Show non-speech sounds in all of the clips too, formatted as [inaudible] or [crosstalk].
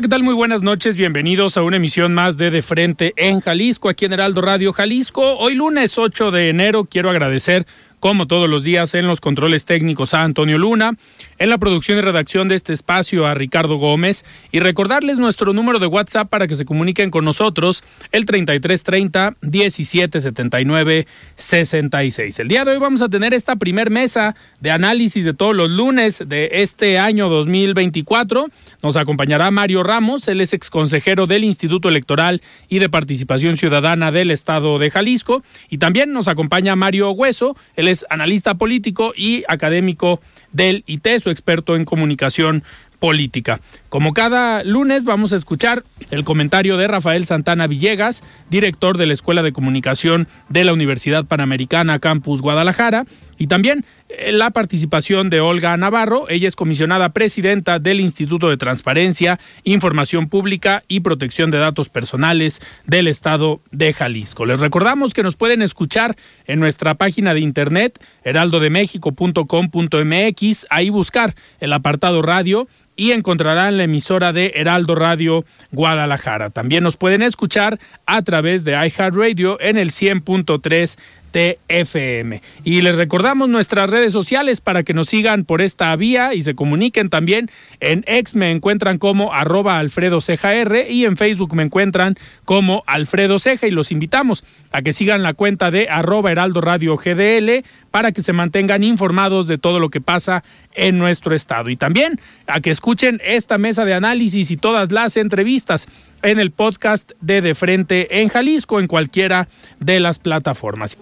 ¿Qué tal? Muy buenas noches. Bienvenidos a una emisión más de De Frente en Jalisco, aquí en Heraldo Radio Jalisco. Hoy lunes 8 de enero quiero agradecer como todos los días, en los controles técnicos a Antonio Luna, en la producción y redacción de este espacio a Ricardo Gómez y recordarles nuestro número de WhatsApp para que se comuniquen con nosotros, el 3330 1779 66. El día de hoy vamos a tener esta primer mesa de análisis de todos los lunes de este año 2024. Nos acompañará Mario Ramos, él es exconsejero del Instituto Electoral y de Participación Ciudadana del Estado de Jalisco y también nos acompaña Mario Hueso, él es analista político y académico del ITESO, experto en comunicación política. Como cada lunes vamos a escuchar el comentario de Rafael Santana Villegas, director de la Escuela de Comunicación de la Universidad Panamericana Campus Guadalajara, y también la participación de Olga Navarro, ella es comisionada presidenta del Instituto de Transparencia, Información Pública y Protección de Datos Personales del Estado de Jalisco. Les recordamos que nos pueden escuchar en nuestra página de internet heraldodemexico.com.mx, ahí buscar el apartado radio y encontrarán la emisora de Heraldo Radio Guadalajara. También nos pueden escuchar a través de iHeartRadio en el 100.3 TFM. Y les recordamos nuestras redes sociales para que nos sigan por esta vía y se comuniquen también. En X me encuentran como arroba Alfredo Ceja y en Facebook me encuentran como Alfredo Ceja y los invitamos a que sigan la cuenta de arroba Heraldo Radio GDL para que se mantengan informados de todo lo que pasa en nuestro estado. Y también a que escuchen esta mesa de análisis y todas las entrevistas en el podcast de De Frente en Jalisco, en cualquiera de las plataformas.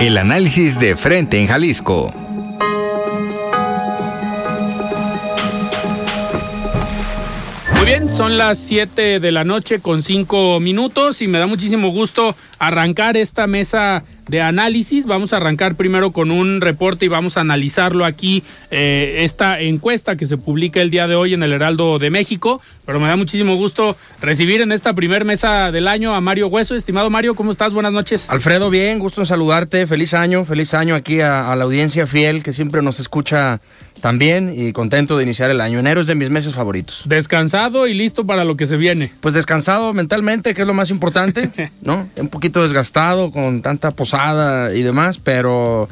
El análisis de Frente en Jalisco. Son las 7 de la noche con 5 minutos y me da muchísimo gusto arrancar esta mesa de análisis. Vamos a arrancar primero con un reporte y vamos a analizarlo aquí, eh, esta encuesta que se publica el día de hoy en el Heraldo de México. Pero me da muchísimo gusto recibir en esta primer mesa del año a Mario Hueso. Estimado Mario, ¿cómo estás? Buenas noches. Alfredo, bien, gusto en saludarte. Feliz año, feliz año aquí a, a la audiencia fiel que siempre nos escucha también y contento de iniciar el año. Enero es de mis meses favoritos. Descansado y listo para lo que se viene. Pues descansado mentalmente, que es lo más importante, [laughs] ¿no? Un poquito desgastado con tanta posada y demás, pero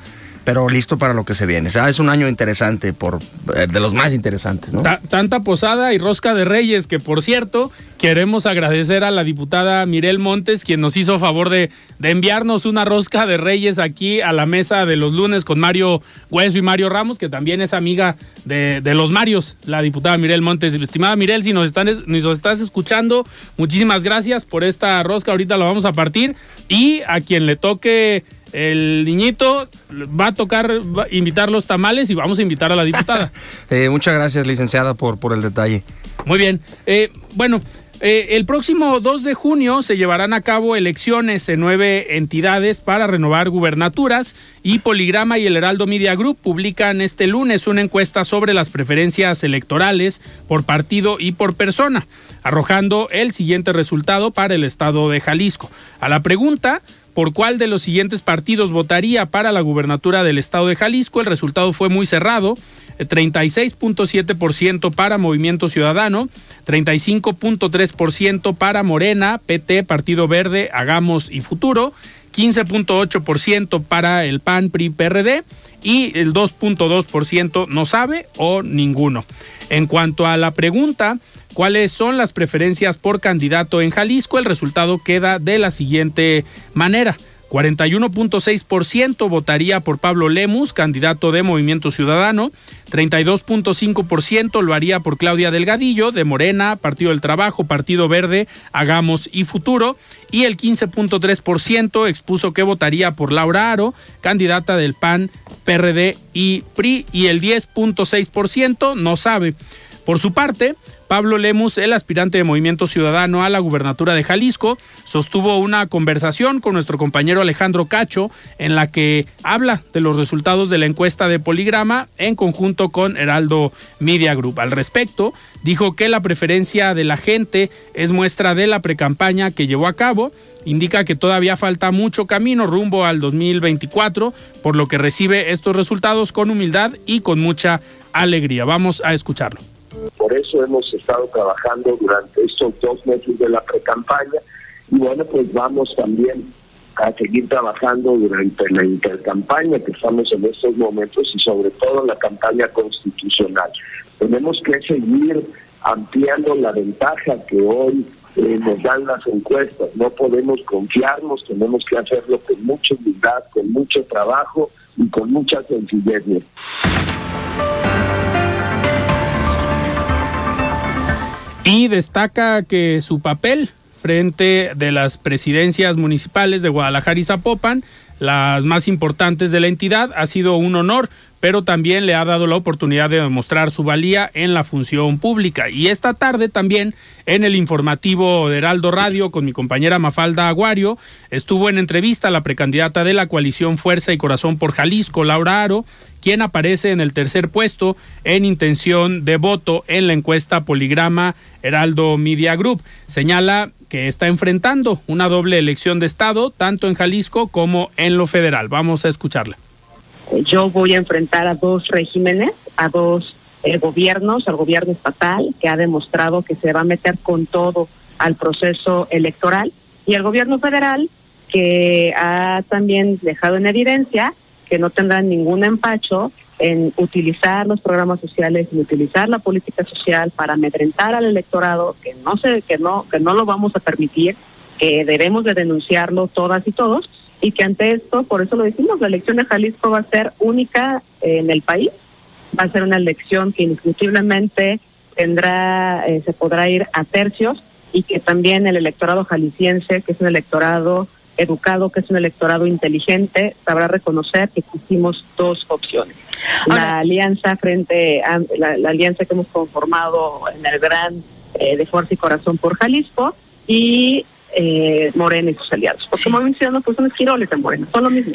pero listo para lo que se viene. O sea, es un año interesante, por eh, de los más interesantes, ¿no? Ta- tanta posada y rosca de reyes que, por cierto, queremos agradecer a la diputada Mirel Montes, quien nos hizo favor de, de enviarnos una rosca de reyes aquí a la mesa de los lunes con Mario Hueso y Mario Ramos, que también es amiga de, de los Marios, la diputada Mirel Montes. Estimada Mirel, si nos, están, es- nos estás escuchando, muchísimas gracias por esta rosca. Ahorita la vamos a partir. Y a quien le toque el niñito, va a tocar va a invitar los tamales y vamos a invitar a la diputada. [laughs] Eh, muchas gracias, licenciada, por, por el detalle. Muy bien. Eh, bueno, eh, el próximo 2 de junio se llevarán a cabo elecciones en nueve entidades para renovar gubernaturas y Poligrama y el Heraldo Media Group publican este lunes una encuesta sobre las preferencias electorales por partido y por persona, arrojando el siguiente resultado para el estado de Jalisco. A la pregunta por cuál de los siguientes partidos votaría para la gubernatura del estado de Jalisco. El resultado fue muy cerrado. eh, 36.7% para Movimiento Ciudadano, 35.3% para Morena, PT, Partido Verde, Hagamos y Futuro, 15.8% para el PAN, PRI, PRD y el 2.2% no sabe o ninguno. En cuanto a la pregunta, ¿cuáles son las preferencias por candidato en Jalisco? El resultado queda de la siguiente manera. 41.6% votaría por Pablo Lemus, candidato de Movimiento Ciudadano, 32.5% lo haría por Claudia Delgadillo, de Morena, Partido del Trabajo, Partido Verde, Hagamos y Futuro, y el 15.3% expuso que votaría por Laura Aro, candidata del PAN, PRD y PRI, y el 10.6% no sabe. Por su parte, Pablo Lemus, el aspirante de Movimiento Ciudadano a la gubernatura de Jalisco, sostuvo una conversación con nuestro compañero Alejandro Cacho en la que habla de los resultados de la encuesta de Poligrama en conjunto con Heraldo Media Group. Al respecto, dijo que la preferencia de la gente es muestra de la precampaña que llevó a cabo indica que todavía falta mucho camino rumbo al 2024, por lo que recibe estos resultados con humildad y con mucha alegría. Vamos a escucharlo. Por eso hemos estado trabajando durante estos dos meses de la pre-campaña y bueno, pues vamos también a seguir trabajando durante la intercampaña que estamos en estos momentos y sobre todo la campaña constitucional. Tenemos que seguir ampliando la ventaja que hoy eh, nos dan las encuestas. No podemos confiarnos, tenemos que hacerlo con mucha humildad, con mucho trabajo y con mucha sencillez. Y destaca que su papel frente de las presidencias municipales de Guadalajara y Zapopan, las más importantes de la entidad, ha sido un honor, pero también le ha dado la oportunidad de demostrar su valía en la función pública. Y esta tarde también en el informativo de Heraldo Radio con mi compañera Mafalda Aguario, estuvo en entrevista la precandidata de la coalición Fuerza y Corazón por Jalisco, Laura Aro, quien aparece en el tercer puesto en intención de voto en la encuesta Poligrama Heraldo Media Group. Señala que está enfrentando una doble elección de Estado, tanto en Jalisco como en lo federal. Vamos a escucharla. Yo voy a enfrentar a dos regímenes, a dos eh, gobiernos, al gobierno estatal, que ha demostrado que se va a meter con todo al proceso electoral, y el gobierno federal, que ha también dejado en evidencia que no tendrán ningún empacho en utilizar los programas sociales, en utilizar la política social para amedrentar al electorado, que no se, que no, que no lo vamos a permitir, que debemos de denunciarlo todas y todos, y que ante esto, por eso lo decimos, la elección de Jalisco va a ser única en el país, va a ser una elección que indiscutiblemente tendrá, eh, se podrá ir a tercios y que también el electorado jalisciense, que es un electorado educado, que es un electorado inteligente, sabrá reconocer que existimos dos opciones. la alianza frente a la, alianza que hemos conformado en el gran eh, de Fuerza y Corazón por Jalisco y eh, Morena y sus aliados. Porque como menciono, pues son esquiroles en Morena, son lo mismo.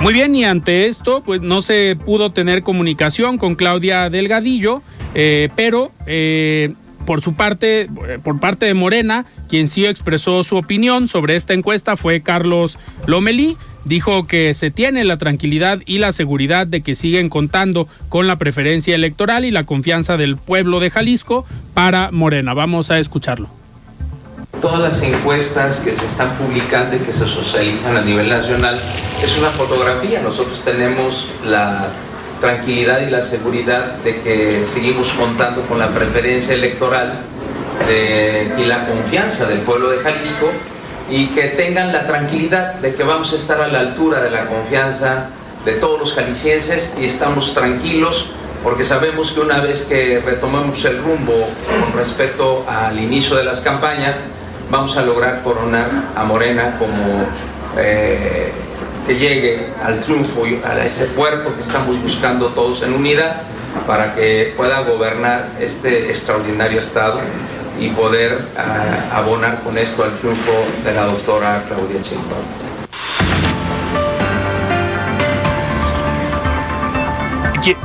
Muy bien, y ante esto, pues no se pudo tener comunicación con Claudia Delgadillo, eh, pero eh, por su parte, por parte de Morena, quien sí expresó su opinión sobre esta encuesta fue Carlos Lomelí. Dijo que se tiene la tranquilidad y la seguridad de que siguen contando con la preferencia electoral y la confianza del pueblo de Jalisco para Morena. Vamos a escucharlo. Todas las encuestas que se están publicando y que se socializan a nivel nacional es una fotografía. Nosotros tenemos la tranquilidad y la seguridad de que seguimos contando con la preferencia electoral y la confianza del pueblo de Jalisco y que tengan la tranquilidad de que vamos a estar a la altura de la confianza de todos los jaliscienses y estamos tranquilos porque sabemos que una vez que retomemos el rumbo con respecto al inicio de las campañas, vamos a lograr coronar a Morena como eh, que llegue al triunfo y a ese puerto que estamos buscando todos en unidad para que pueda gobernar este extraordinario Estado y poder ah, abonar con esto al triunfo de la doctora Claudia Sheinbaum.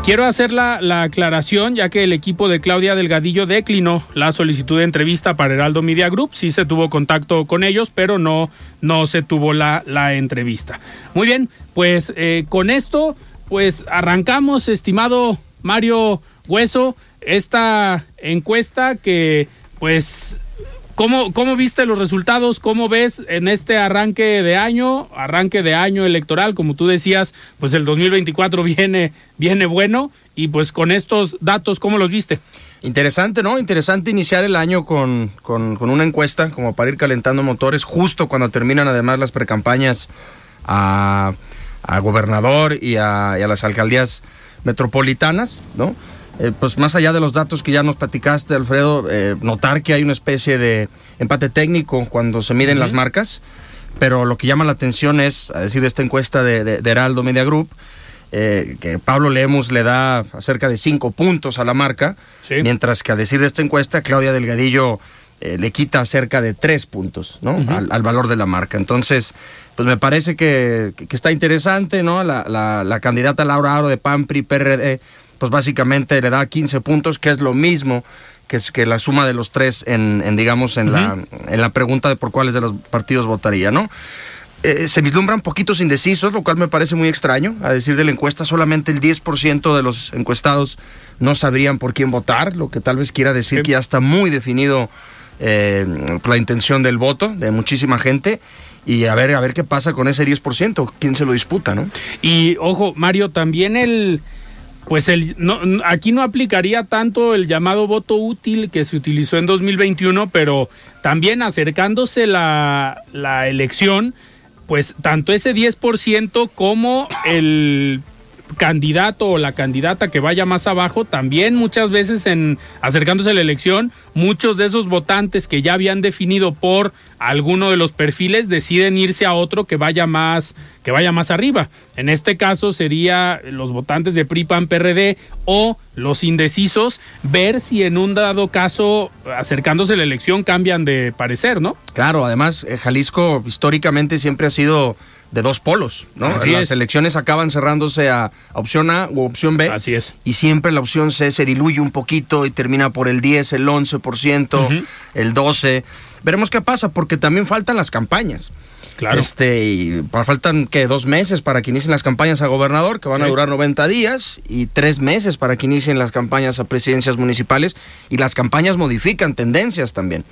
Quiero hacer la, la, aclaración, ya que el equipo de Claudia Delgadillo declinó la solicitud de entrevista para Heraldo Media Group. Sí se tuvo contacto con ellos, pero no, no se tuvo la, la entrevista. Muy bien, pues eh, con esto, pues arrancamos, estimado Mario Hueso, esta encuesta que pues ¿Cómo, ¿Cómo viste los resultados? ¿Cómo ves en este arranque de año, arranque de año electoral? Como tú decías, pues el 2024 [laughs] viene, viene bueno y pues con estos datos, ¿cómo los viste? Interesante, ¿no? Interesante iniciar el año con, con, una encuesta como para ir calentando motores justo cuando terminan además las precampañas a, a gobernador y a, y a las alcaldías metropolitanas, ¿no? Eh, pues más allá de los datos que ya nos platicaste, Alfredo, eh, notar que hay una especie de empate técnico cuando se miden las marcas, pero lo que llama la atención es, a decir de esta encuesta de, Heraldo Media Group, eh, que Pablo Lemos le da cerca de cinco puntos a la marca, mientras que a decir de esta encuesta, Claudia Delgadillo le quita cerca de tres puntos ¿no? al, valor de la marca. Entonces, pues me parece que, está interesante, ¿no? La, la, candidata Laura Aro de PAMPRI, PRD, pues básicamente le da 15 puntos, que es lo mismo que, es, que la suma de los tres en, digamos, en, la, en la pregunta de por cuáles de los partidos votaría, ¿no? Eh, se vislumbran poquitos indecisos, lo cual me parece muy extraño. A decir de la encuesta, solamente el 10% de los encuestados no sabrían por quién votar, lo que tal vez quiera decir que ya está muy definido eh, la intención del voto de muchísima gente. Y a ver, a ver qué pasa con ese 10%, quién se lo disputa, ¿no? Y ojo, Mario, también el pues el, no, aquí no aplicaría tanto el llamado voto útil que se utilizó en 2021, pero también acercándose la, la elección, pues tanto ese 10% como el candidato o la candidata que vaya más abajo, también muchas veces en acercándose a la elección, muchos de esos votantes que ya habían definido por alguno de los perfiles deciden irse a otro que vaya más que vaya más arriba. En este caso sería los votantes de PRI PAN PRD o los indecisos ver si en un dado caso acercándose a la elección cambian de parecer, ¿no? Claro, además eh, Jalisco históricamente siempre ha sido de dos polos, ¿no? Las elecciones acaban cerrándose a, opción A u opción B. Así es. Y siempre la opción C se diluye un poquito y termina por el 10, el 11%, el 12. Veremos qué pasa, porque también faltan las campañas. Claro. Este, y faltan que dos meses para que inicien las campañas a gobernador, que van a durar 90 días, y tres meses para que inicien las campañas a presidencias municipales, y las campañas modifican tendencias también.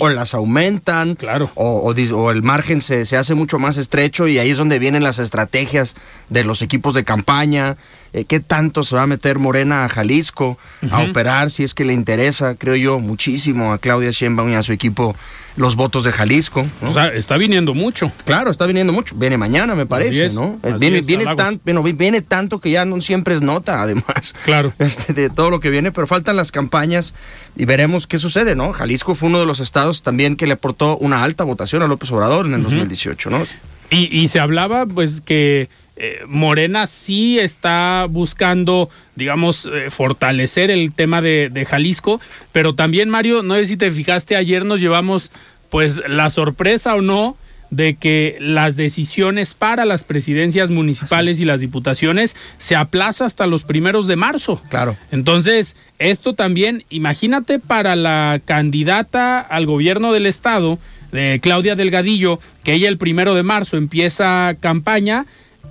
O las aumentan, claro. o, o, el margen se, se, hace mucho más estrecho, y ahí es donde vienen las estrategias de los equipos de campaña, eh, qué tanto se va a meter Morena a Jalisco a operar, si es que le interesa, creo yo, muchísimo a Claudia Sheinbaum y a su equipo los votos de Jalisco. O sea, está viniendo mucho. Claro, está viniendo mucho. Viene mañana, me parece, ¿no? Viene, viene, viene tanto que ya no siempre es nota, además. Claro. [laughs] Este, de todo lo que viene, pero faltan las campañas y veremos qué sucede, ¿no? Jalisco fue uno de los estados también que le aportó una alta votación a López Obrador en el 2018, ¿no? Y, y se hablaba, pues, que eh, Morena sí está buscando, digamos, eh, fortalecer el tema de, de, Jalisco, pero también, Mario, no sé si te fijaste, ayer nos llevamos, pues, la sorpresa o no de que las decisiones para las presidencias municipales y las diputaciones se aplaza hasta los primeros de marzo. Claro. Entonces, esto también, imagínate para la candidata al gobierno del estado, de Claudia Delgadillo, que ella el primero de marzo empieza campaña,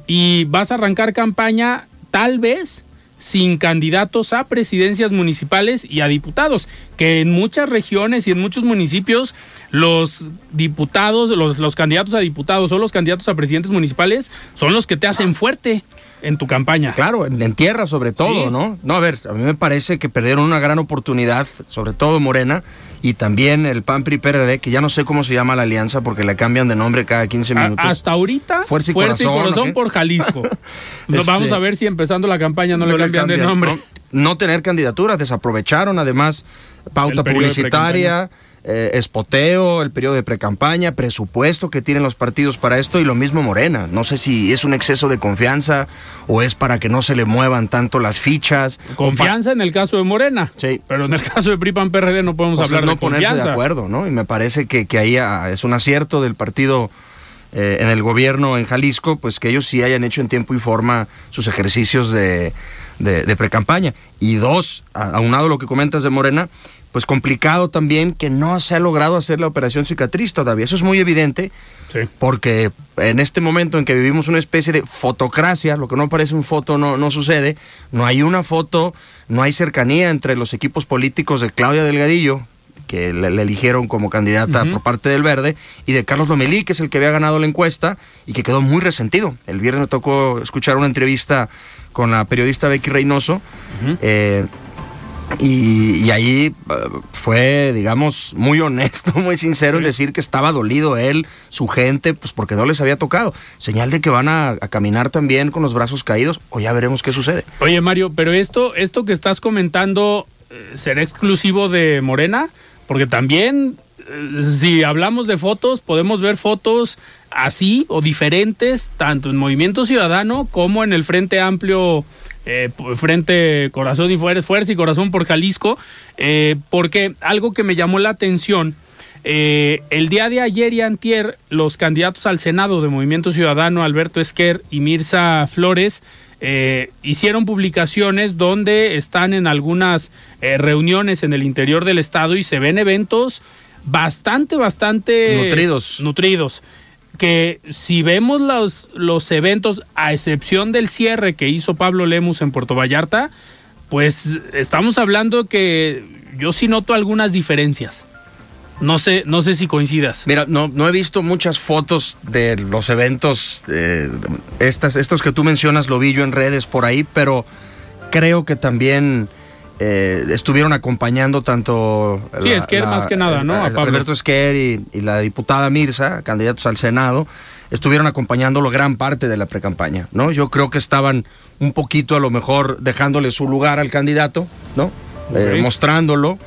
y vas a arrancar campaña tal vez sin candidatos a presidencias municipales y a diputados, que en muchas regiones y en muchos municipios los diputados, los, los candidatos a diputados o los candidatos a presidentes municipales son los que te hacen fuerte en tu campaña. Claro, en, tierra sobre todo, ¿no? No, a ver, a mí me parece que perdieron una gran oportunidad, sobre todo Morena, y también el PAN PRI PRD, que ya no sé cómo se llama la alianza porque le cambian de nombre cada 15 minutos. hasta ahorita, Fuerza y Corazón, por Jalisco. [laughs] Vamos este, a ver si empezando la campaña no, le, cambian de nombre. No, tener candidaturas, desaprovecharon además pauta publicitaria eh, espoteo, el periodo de precampaña, presupuesto que tienen los partidos para esto y lo mismo Morena. No sé si es un exceso de confianza o es para que no se le muevan tanto las fichas. Confianza en el caso de Morena. Sí. Pero en el caso de PRIPAN PRD no podemos hablar no de ponerse de acuerdo, ¿no? Y me parece que, que ahí ah, es un acierto del partido eh, en el gobierno en Jalisco, pues que ellos sí hayan hecho en tiempo y forma sus ejercicios de, de, de precampaña. Y dos, aunado a lo que comentas de Morena, pues complicado también que no se ha logrado hacer la operación cicatriz todavía. Eso es muy evidente porque en este momento en que vivimos una especie de fotocracia, lo que no parece un foto no, no sucede, no hay una foto, no hay cercanía entre los equipos políticos de Claudia Delgadillo, que le, eligieron como candidata por parte del Verde, y de Carlos Lomelí, que es el que había ganado la encuesta y que quedó muy resentido. El viernes me tocó escuchar una entrevista con la periodista Becky Reynoso. eh, y, y ahí eh, fue, digamos, muy honesto, [laughs] muy sincero en decir que estaba dolido él, su gente, pues porque no les había tocado. Señal de que van a, a caminar también con los brazos caídos, o ya veremos qué sucede. Oye, Mario, pero esto, esto que estás comentando, eh, ¿será exclusivo de Morena? Porque también, eh, si hablamos de fotos, podemos ver fotos así o diferentes, tanto en Movimiento Ciudadano como en el Frente Amplio, eh, Frente Corazón y Fuer- Fuerza y Corazón por Jalisco, eh, porque algo que me llamó la atención, eh, el día de ayer y antier, los candidatos al Senado de Movimiento Ciudadano, Alberto Esquer y Mirza Flores, eh, hicieron publicaciones donde están en algunas eh, reuniones en el interior del estado y se ven eventos bastante, bastante Nutridos. nutridos. Que si vemos los, los eventos, a excepción del cierre que hizo Pablo Lemus en Puerto Vallarta, pues estamos hablando que yo sí noto algunas diferencias. No sé, no sé si coincidas. Mira, no, no he visto muchas fotos de los eventos, eh, estas, estos que tú mencionas, lo vi yo en redes por ahí, pero creo que también eh, estuvieron acompañando tanto... Sí, Esquer más que nada, ¿no? A Pablo. Alberto Esquer y, y la diputada Mirza, candidatos al Senado, estuvieron acompañándolo gran parte de la precampaña, ¿no? Yo creo que estaban un poquito a lo mejor dejándole su lugar al candidato, ¿no? Eh, mostrándolo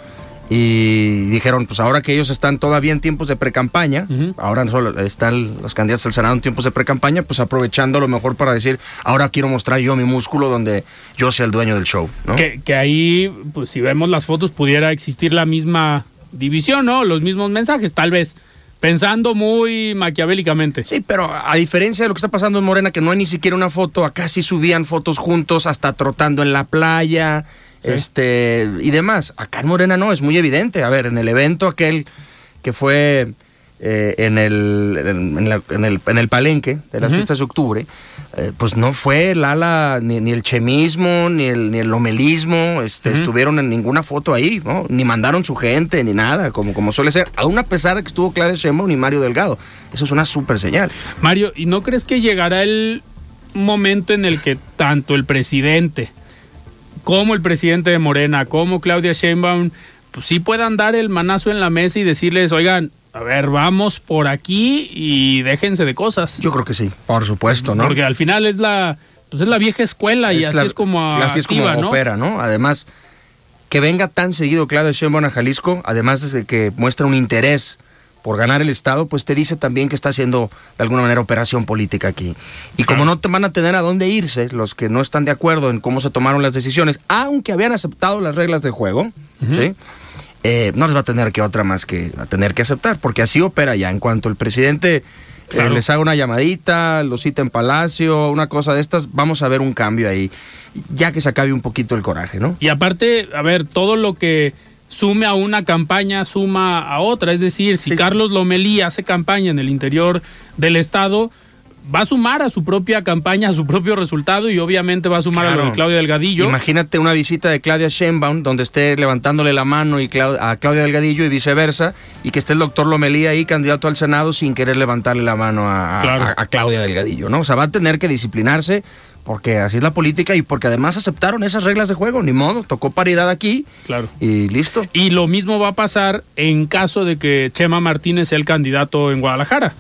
y dijeron, pues ahora que ellos están todavía en tiempos de precampaña, Ujú. ahora solo están los candidatos al Senado en tiempos de precampaña, pues aprovechando a lo mejor para decir, ahora quiero mostrar yo mi músculo donde yo sea el dueño del show, ¿no? Que, que ahí, pues si vemos las fotos, pudiera existir la misma división, ¿no? Los mismos mensajes, tal vez. Pensando muy maquiavélicamente. Sí, pero a diferencia de lo que está pasando en Morena, que no hay ni siquiera una foto, acá sí subían fotos juntos, hasta trotando en la playa, este, y demás. Acá en Morena no, es muy evidente. A ver, en el evento aquel que fue eh, en, el, en, en la- en el, en el palenque de las fiestas de octubre, eh, pues no fue el ala, ni, ni el chemismo, ni el, ni el lomelismo, este, estuvieron en ninguna foto ahí, ¿no? Ni mandaron su gente, ni nada, como, como suele ser. Aún a pesar de que estuvo Claudia Sheinbaum y Mario Delgado. Eso es una súper señal. Mario, ¿y no crees que llegará el momento en el que tanto el presidente como el presidente de Morena, como Claudia Sheinbaum, pues sí puedan dar el manazo en la mesa y decirles, oigan, a ver, vamos por aquí y déjense de cosas? Yo creo que sí, por supuesto, ¿no? Porque al final es la, pues es la vieja escuela y así la- es como así es como activa, ¿no? opera, ¿no? Además, que venga tan seguido Claudia Sheinbaum a Jalisco, además de que muestra un interés por ganar el Estado, pues te dice también que está haciendo de alguna manera operación política aquí. Y como no te van a tener a dónde irse los que no están de acuerdo en cómo se tomaron las decisiones, aunque habían aceptado las reglas del juego, ¿sí? Eh, no les va a tener que otra más que a tener que aceptar, porque así opera ya. En cuanto el presidente eh, les haga una llamadita, lo cita en Palacio, una cosa de estas, vamos a ver un cambio ahí, ya que se acabe un poquito el coraje, ¿no? Y aparte, a ver, todo lo que sume a una campaña suma a otra. Es decir, si Sí. Carlos Lomelí hace campaña en el interior del estado, va a sumar a su propia campaña, a su propio resultado y obviamente va a sumar a lo de. Claudia Delgadillo. Imagínate una visita de Claudia Sheinbaum donde esté levantándole la mano y Clau- a Claudia Delgadillo y viceversa, y que esté el doctor Lomelí ahí, candidato al Senado, sin querer levantarle la mano a, a- Claro. a- a Claudia Delgadillo, ¿no? O sea, va a tener que disciplinarse porque así es la política y porque además aceptaron esas reglas de juego, ni modo, tocó paridad aquí Claro. y listo. Y lo mismo va a pasar en caso de que Chema Martínez sea el candidato en Guadalajara.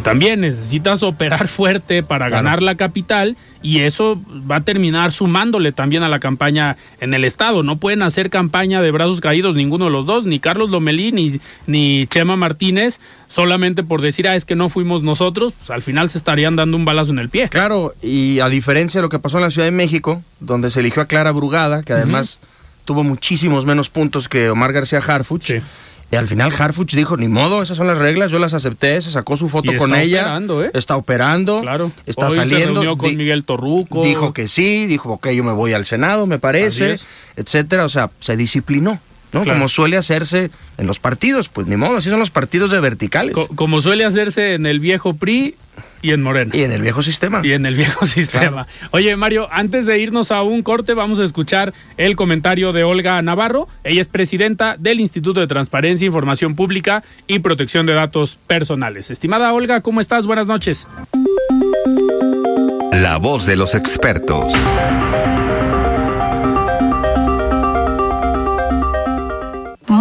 También necesitas operar [laughs] fuerte para Claro. ganar la capital y eso va a terminar sumándole también a la campaña en el estado. No pueden hacer campaña de brazos caídos ninguno de los dos, ni Carlos Lomelí ni, ni Chema Martínez, solamente por decir, ah, es que no fuimos nosotros, pues al final se estarían dando un balazo en el pie. Claro, y a diferencia de lo que pasó en la Ciudad de México, donde se eligió a Clara Brugada, que además tuvo muchísimos menos puntos que Omar García Harfuch. Sí. Y al final Harfuch dijo, ni modo, esas son las reglas, yo las acepté, se sacó su foto Y con está ella. operando, ¿eh? Está operando, Claro. está Hoy saliendo. Se reunió con Miguel Torruco. Dijo que sí, dijo, ok, yo me voy al Senado, me parece, etcétera. O sea, se disciplinó, ¿no? Claro. Como suele hacerse en los partidos, pues ni modo, así son los partidos de verticales. Co- como suele hacerse en el viejo PRI, Y en Morena. Y en el viejo sistema. Y en el viejo [laughs] sistema. Oye, Mario, antes de irnos a un corte, vamos a escuchar el comentario de Olga Navarro. Ella es presidenta del Instituto de Transparencia, Información Pública y Protección de Datos Personales. Estimada Olga, ¿cómo estás? Buenas noches. La voz de los expertos.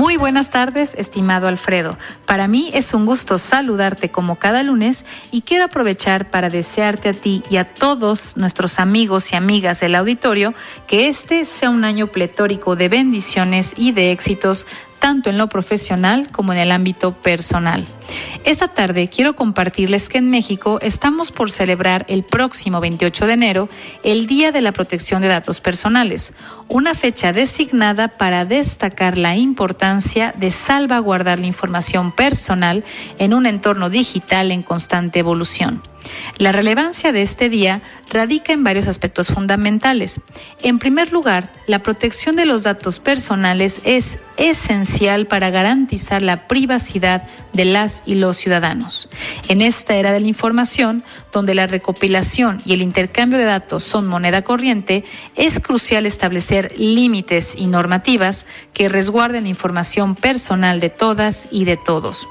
Muy buenas tardes, estimado Alfredo. Para mí es un gusto saludarte como cada lunes y quiero aprovechar para desearte a ti y a todos nuestros amigos y amigas del auditorio que este sea un año pletórico de bendiciones y de éxitos tanto en lo profesional como en el ámbito personal. Esta tarde quiero compartirles que en México estamos por celebrar el próximo 28 de enero el Día de la Protección de Datos Personales, una fecha designada para destacar la importancia de salvaguardar la información personal en un entorno digital en constante evolución. La relevancia de este día radica en varios aspectos fundamentales. En primer lugar, la protección de los datos personales es esencial para garantizar la privacidad de las y los ciudadanos. En esta era de la información, donde la recopilación y el intercambio de datos son moneda corriente, es crucial establecer límites y normativas que resguarden la información personal de todas y de todos.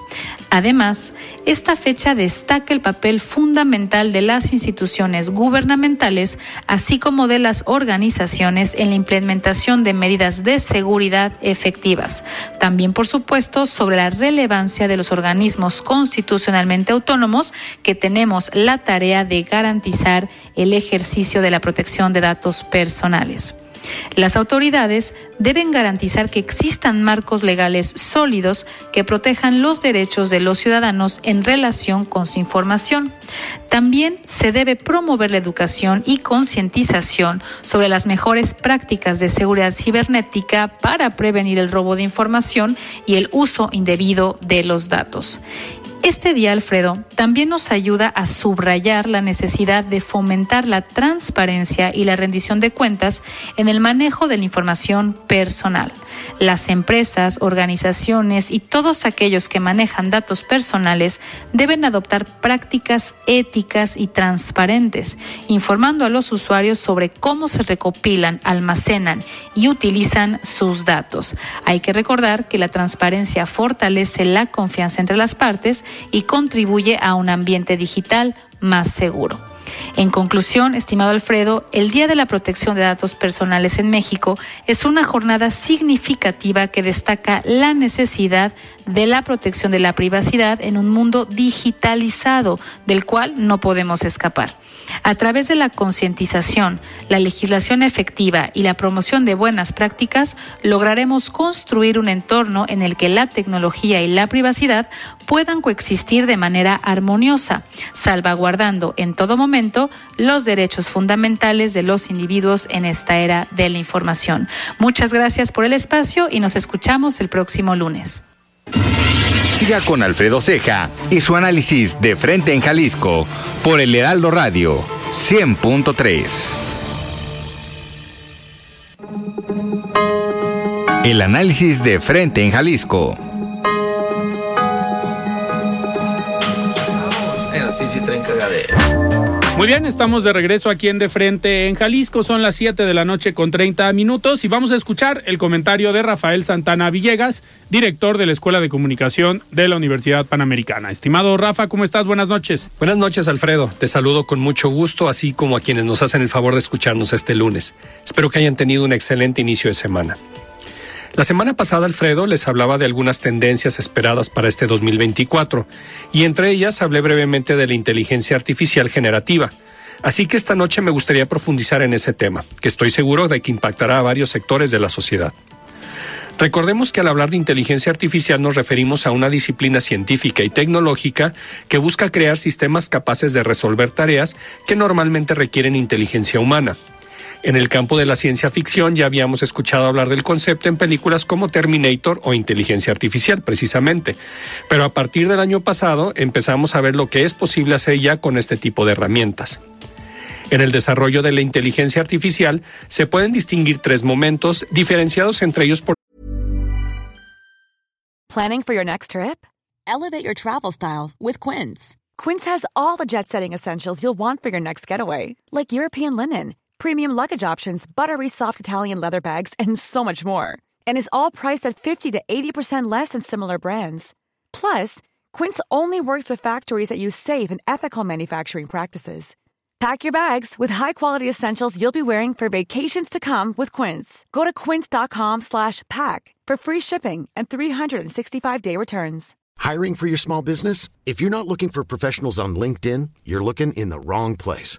Además, esta fecha destaca el papel fundamental de las instituciones gubernamentales, así como de las organizaciones en la implementación de medidas de seguridad efectivas. También, por supuesto, sobre la relevancia de los organismos constitucionalmente autónomos que tenemos la tarea de garantizar el ejercicio de la protección de datos personales. Las autoridades deben garantizar que existan marcos legales sólidos que protejan los derechos de los ciudadanos en relación con su información. También se debe promover la educación y concientización sobre las mejores prácticas de seguridad cibernética para prevenir el robo de información y el uso indebido de los datos. Este día, Alfredo, también nos ayuda a subrayar la necesidad de fomentar la transparencia y la rendición de cuentas en el manejo de la información personal. Las empresas, organizaciones y todos aquellos que manejan datos personales deben adoptar prácticas éticas y transparentes, informando a los usuarios sobre cómo se recopilan, almacenan y utilizan sus datos. Hay que recordar que la transparencia fortalece la confianza entre las partes y contribuye a un ambiente digital más seguro. En conclusión, estimado Alfredo, el Día de la Protección de Datos Personales en México es una jornada significativa que destaca la necesidad de la protección de la privacidad en un mundo digitalizado del cual no podemos escapar. A través de la concientización, la legislación efectiva y la promoción de buenas prácticas, lograremos construir un entorno en el que la tecnología y la privacidad puedan coexistir de manera armoniosa, salvaguardando en todo momento los derechos fundamentales de los individuos en esta era de la información. Muchas gracias por el espacio y nos escuchamos el próximo lunes. Siga con Alfredo Ceja y su análisis de frente en Jalisco por el Heraldo Radio 100.3. El análisis de frente en Jalisco. sí, sí, traen muy bien, estamos de regreso aquí en De Frente en Jalisco. Son las 7 de la noche con 30 minutos y vamos a escuchar el comentario de Rafael Santana Villegas, director de la Escuela de Comunicación de la Universidad Panamericana. Estimado Rafa, ¿cómo estás? Buenas noches. Buenas noches, Alfredo. Te saludo con mucho gusto, así como a quienes nos hacen el favor de escucharnos este lunes. Espero que hayan tenido un excelente inicio de semana. La semana pasada, Alfredo les hablaba de algunas tendencias esperadas para este 2024, y entre ellas hablé brevemente de la inteligencia artificial generativa. Así que esta noche me gustaría profundizar en ese tema, que estoy seguro de que impactará a varios sectores de la sociedad. Recordemos que al hablar de inteligencia artificial nos referimos a una disciplina científica y tecnológica que busca crear sistemas capaces de resolver tareas que normalmente requieren inteligencia humana, en el campo de la ciencia ficción ya habíamos escuchado hablar del concepto en películas como Terminator o Inteligencia Artificial, precisamente. Pero a partir del año pasado empezamos a ver lo que es posible hacer ya con este tipo de herramientas. En el desarrollo de la inteligencia artificial se pueden distinguir tres momentos diferenciados entre ellos por Planning for your next trip? Elevate your travel style with Quince. Quince has all the jet setting essentials you'll want for your next getaway, like European linen, premium luggage options, buttery soft Italian leather bags, and so much more. And is all priced at 50 to 80% less than similar brands. Plus, Quince only works with factories that use safe and ethical manufacturing practices. Pack your bags with high-quality essentials you'll be wearing for vacations to come with Quince. Go to quince.com slash pack for free shipping and 365-day returns. Hiring for your small business? If you're not looking for professionals on LinkedIn, you're looking in the wrong place.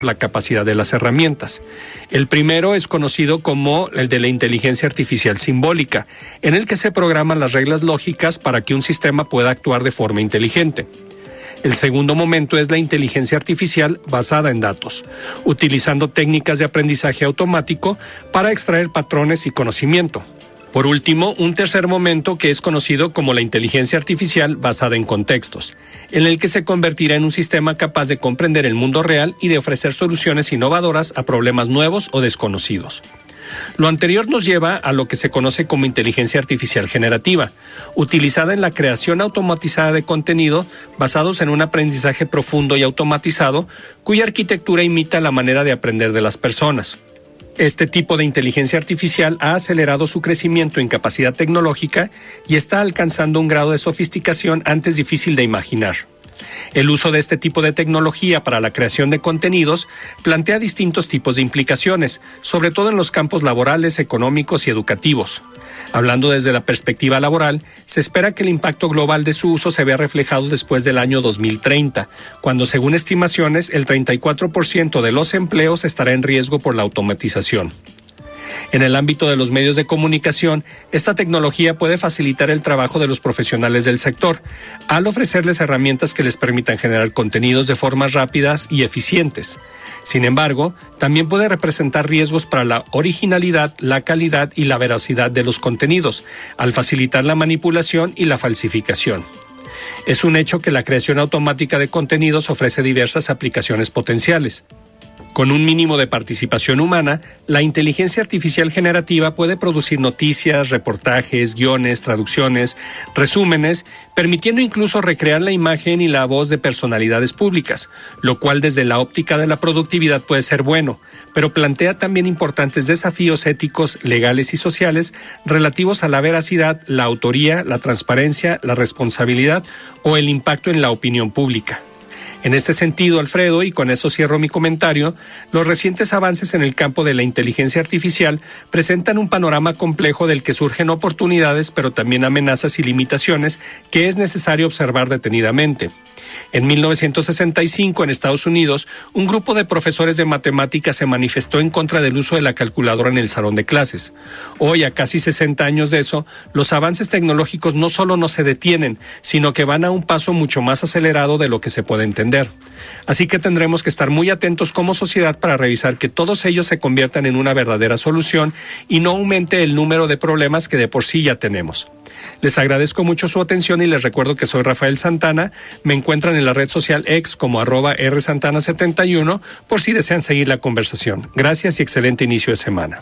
La capacidad de las herramientas. El primero es conocido como el de la inteligencia artificial simbólica, en el que se programan las reglas lógicas para que un sistema pueda actuar de forma inteligente. El segundo momento es la inteligencia artificial basada en datos, utilizando técnicas de aprendizaje automático para extraer patrones y conocimiento. Por último, un tercer momento que es conocido como la inteligencia artificial basada en contextos, en el que se convertirá en un sistema capaz de comprender el mundo real y de ofrecer soluciones innovadoras a problemas nuevos o desconocidos. Lo anterior nos lleva a lo que se conoce como inteligencia artificial generativa, utilizada en la creación automatizada de contenido basados en un aprendizaje profundo y automatizado, cuya arquitectura imita la manera de aprender de las personas. Este tipo de inteligencia artificial ha acelerado su crecimiento en capacidad tecnológica y está alcanzando un grado de sofisticación antes difícil de imaginar. El uso de este tipo de tecnología para la creación de contenidos plantea distintos tipos de implicaciones, sobre todo en los campos laborales, económicos y educativos. Hablando desde la perspectiva laboral, se espera que el impacto global de su uso se vea reflejado después del año 2030, cuando según estimaciones el 34% de los empleos estará en riesgo por la automatización. En el ámbito de los medios de comunicación, esta tecnología puede facilitar el trabajo de los profesionales del sector, al ofrecerles herramientas que les permitan generar contenidos de formas rápidas y eficientes. Sin embargo, también puede representar riesgos para la originalidad, la calidad y la veracidad de los contenidos, al facilitar la manipulación y la falsificación. Es un hecho que la creación automática de contenidos ofrece diversas aplicaciones potenciales. Con un mínimo de participación humana, la inteligencia artificial generativa puede producir noticias, reportajes, guiones, traducciones, resúmenes, permitiendo incluso recrear la imagen y la voz de personalidades públicas, lo cual desde la óptica de la productividad puede ser bueno, pero plantea también importantes desafíos éticos, legales y sociales relativos a la veracidad, la autoría, la transparencia, la responsabilidad o el impacto en la opinión pública. En este sentido, Alfredo, y con eso cierro mi comentario, los recientes avances en el campo de la inteligencia artificial presentan un panorama complejo del que surgen oportunidades, pero también amenazas y limitaciones que es necesario observar detenidamente. En 1965, en Estados Unidos, un grupo de profesores de matemáticas se manifestó en contra del uso de la calculadora en el salón de clases. Hoy, a casi 60 años de eso, los avances tecnológicos no solo no se detienen, sino que van a un paso mucho más acelerado de lo que se puede entender. Así que tendremos que estar muy atentos como sociedad para revisar que todos ellos se conviertan en una verdadera solución y no aumente el número de problemas que de por sí ya tenemos. Les agradezco mucho su atención y les recuerdo que soy Rafael Santana. Me en la red social X como arroba rsantana71 por si desean seguir la conversación. Gracias y excelente inicio de semana.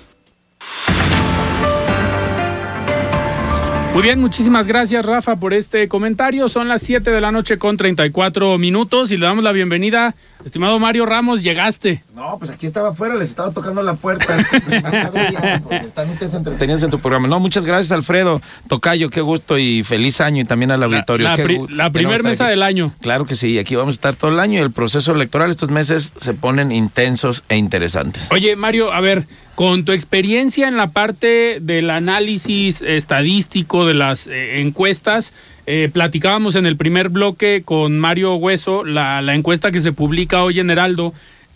Muy bien, muchísimas gracias Rafa por este comentario. Son las 7 de la noche con 34 minutos y le damos la bienvenida. Estimado Mario Ramos, llegaste. No, pues aquí estaba afuera, les estaba tocando la puerta. [laughs] Están ustedes entretenidos en tu programa. No, muchas gracias Alfredo, Tocayo, qué gusto y feliz año y también al auditorio. La, pri- la que primer vamos a estar mesa aquí. del año. Claro que sí, aquí vamos a estar todo el año y el proceso electoral, estos meses se ponen intensos e interesantes. Oye, Mario, a ver, con tu experiencia en la parte del análisis estadístico de las eh, encuestas, eh, platicábamos en el primer bloque con Mario Hueso la, encuesta que se publica hoy en Heraldo